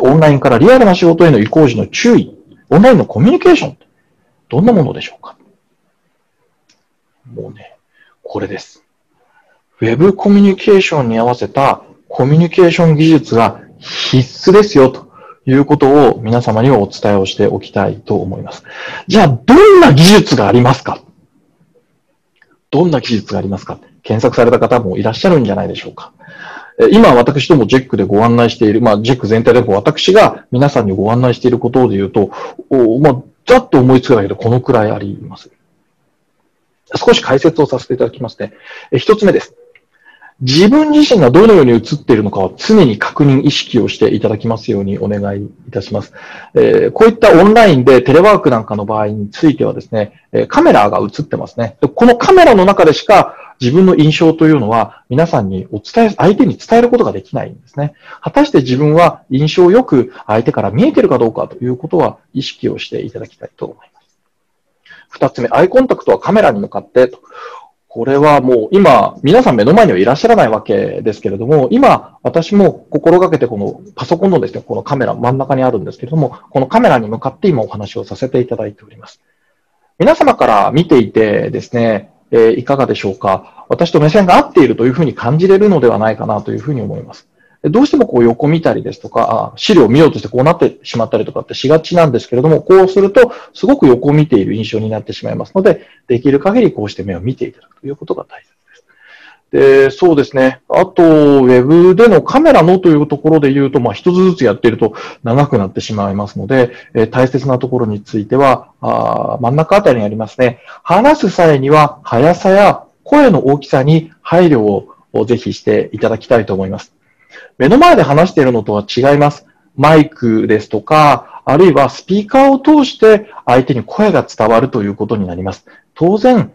オンラインからリアルな仕事への移行時の注意、オンラインのコミュニケーション、どんなものでしょうか？もうね、これです。ウェブコミュニケーションに合わせたコミュニケーション技術が必須ですよということを皆様にはお伝えをしておきたいと思います。じゃあ、どんな技術がありますか？どんな技術がありますか？検索された方もいらっしゃるんじゃないでしょうか？今、私どもジェックでご案内している、まあ、ジェック全体でも私が皆さんにご案内していることで言うと、おまあ、ざっと思いつくだけでこのくらいあります。少し解説をさせていただきますね。一つ目です。自分自身がどのように映っているのかを常に確認、意識をしていただきますようにお願いいたします。えー、こういったオンラインでテレワークなんかの場合についてはですね、カメラが映ってますね。このカメラの中でしか自分の印象というのは皆さんにお伝え、相手に伝えることができないんですね。果たして自分は印象よく相手から見えてるかどうかということは意識をしていただきたいと思います。二つ目、アイコンタクトはカメラに向かってと。これはもう今、皆さん目の前にはいらっしゃらないわけですけれども、今、私も心がけてこのパソコンのですね、このカメラ真ん中にあるんですけれども、このカメラに向かって今お話をさせていただいております。皆様から見ていてですね、えー、いかがでしょうか私と目線が合っているというふうに感じれるのではないかなというふうに思います。どうしてもこう横見たりですとか、資料を見ようとしてこうなってしまったりとかってしがちなんですけれども、こうするとすごく横を見ている印象になってしまいますので、できる限りこうして目を見ていただくということが大切です。で、そうですね。あと、ウェブでのカメラのというところで言うと、まあ、一つずつやっていると長くなってしまいますので、えー、大切なところについては、あ真ん中あたりにありますね。話す際には、速さや声の大きさに配慮をぜひしていただきたいと思います。目の前で話しているのとは違います。マイクですとか、あるいはスピーカーを通して相手に声が伝わるということになります。当然、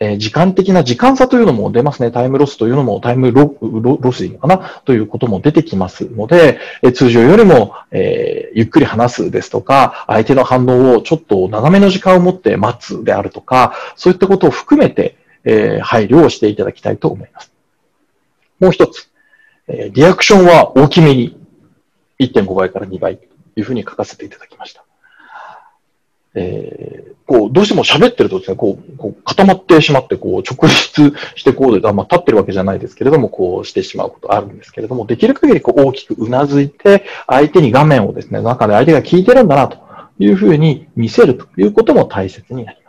え時間的な時間差というのも出ますね。タイムロスというのも、タイムロロスいいのかな？ということも出てきますので、え通常よりも、えー、ゆっくり話すですとか、相手の反応をちょっと長めの時間を持って待つであるとか、そういったことを含めて、えー、配慮をしていただきたいと思います。もう一つ。えリアクションは大きめに1.5倍から2倍というふうに書かせていただきました。えー、こう、どうしても喋ってるとですね、こう、こう固まってしまって、こう、直立してこうで、あま、立ってるわけじゃないですけれども、こうしてしまうことあるんですけれども、できる限りこう大きくうなずいて、相手に画面をですね、中で相手が聞いてるんだなというふうに見せるということも大切になります。